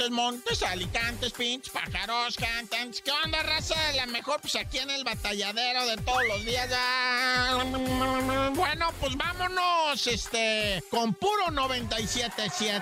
Montes, montes, alicantes, pinches, pájaros, cantantes. ¿Qué onda, raza? La mejor, pues aquí en el batalladero de todos los días. Bueno, pues vámonos, este, con puro 97.7.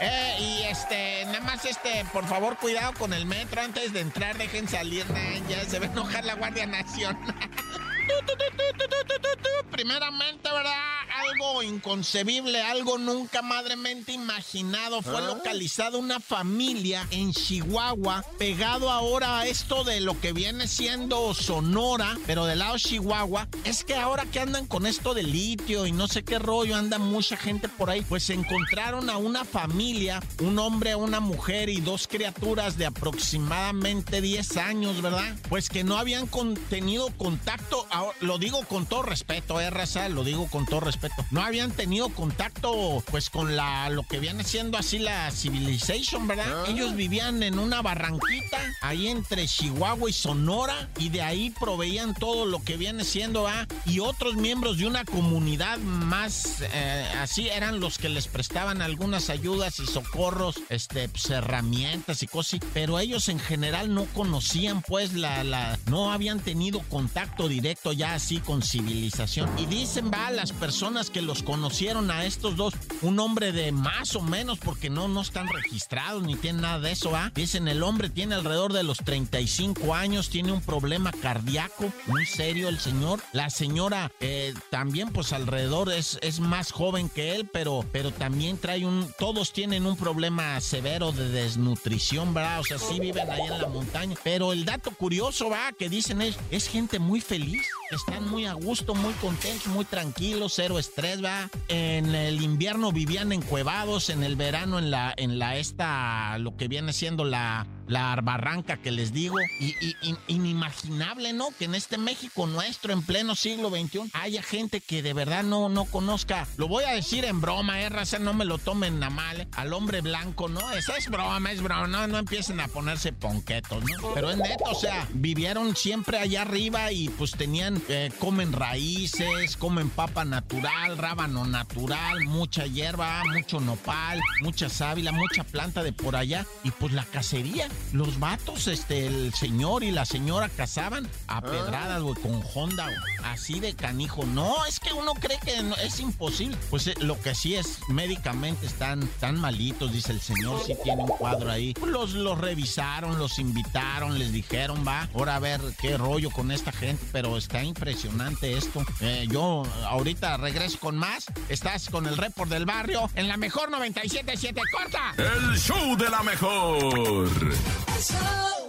Eh, y este, nada más, este, por favor, cuidado con el metro antes de entrar, dejen salir, ya se va a enojar la Guardia Nacional. Primeramente, ¿verdad? Algo inconcebible, algo nunca madremente imaginado. Fue localizada una familia en Chihuahua, pegado ahora a esto de lo que viene siendo Sonora, pero del lado Chihuahua. Es que ahora que andan con esto de litio y no sé qué rollo, anda mucha gente por ahí, pues encontraron a una familia, un hombre, una mujer y dos criaturas de aproximadamente 10 años, ¿verdad? Pues que no habían con- tenido contacto, ahora, lo digo con todo respeto, eh, raza, lo digo con todo respeto, no habían tenido contacto pues con la, lo que viene siendo así la civilization, ¿verdad? Ellos vivían en una barranquita ahí entre Chihuahua y Sonora y de ahí proveían todo lo que viene siendo, ¿ah? Y otros miembros de una comunidad más eh, así eran los que les prestaban algunas ayudas y socorros, este, pues, herramientas y cosas, pero ellos en general no conocían pues la, la, no habían tenido contacto directo ya así con civilización. Y dicen, va, las personas que los conocieron a estos dos, un hombre de más o menos, porque no, no están registrados ni tienen nada de eso, ¿va? Dicen, el hombre tiene alrededor de los 35 años, tiene un problema cardíaco, muy serio el señor. La señora eh, también, pues alrededor es, es más joven que él, pero, pero también trae un, todos tienen un problema severo de desnutrición, ¿verdad? O sea, sí viven ahí en la montaña. Pero el dato curioso, va, que dicen es, es gente muy feliz, están muy a gusto, muy contentos, muy tranquilos, cero estrés, va. En el invierno vivían encuevados, en el verano en la, en la esta, lo que viene siendo la, la barranca que les digo. Y, inimaginable, ¿no? Que en este México nuestro, en pleno siglo XXI, haya gente que de verdad no, no conozca. Lo voy a decir en broma, eh, raza, no me lo tomen a mal. eh, Al hombre blanco, ¿no? Esa es broma, es broma. No, no empiecen a ponerse ponquetos, ¿no? Pero es neto, o sea, vivieron siempre allá arriba y pues tenían, eh, comen raíces, comen papa natural, rábano natural, mucha hierba, mucho nopal, mucha sábila, mucha planta de por allá. Y pues la cacería, los vatos, este, el señor y la señora cazaban a pedradas, güey, con Honda, así de canijo. No, es que uno cree que no- es imposible. Pues eh, lo que sí es, médicamente están tan malitos, dice el señor, sí tiene un cuadro ahí. Los, los revisaron, los invitaron, les dijeron, va, ahora a ver qué rollo con esta gente, pero está impresionante esto. Eh, yo ahorita regreso con más. Estás con el report del barrio en la mejor 97.7. ¡Corta! El show de la mejor. El show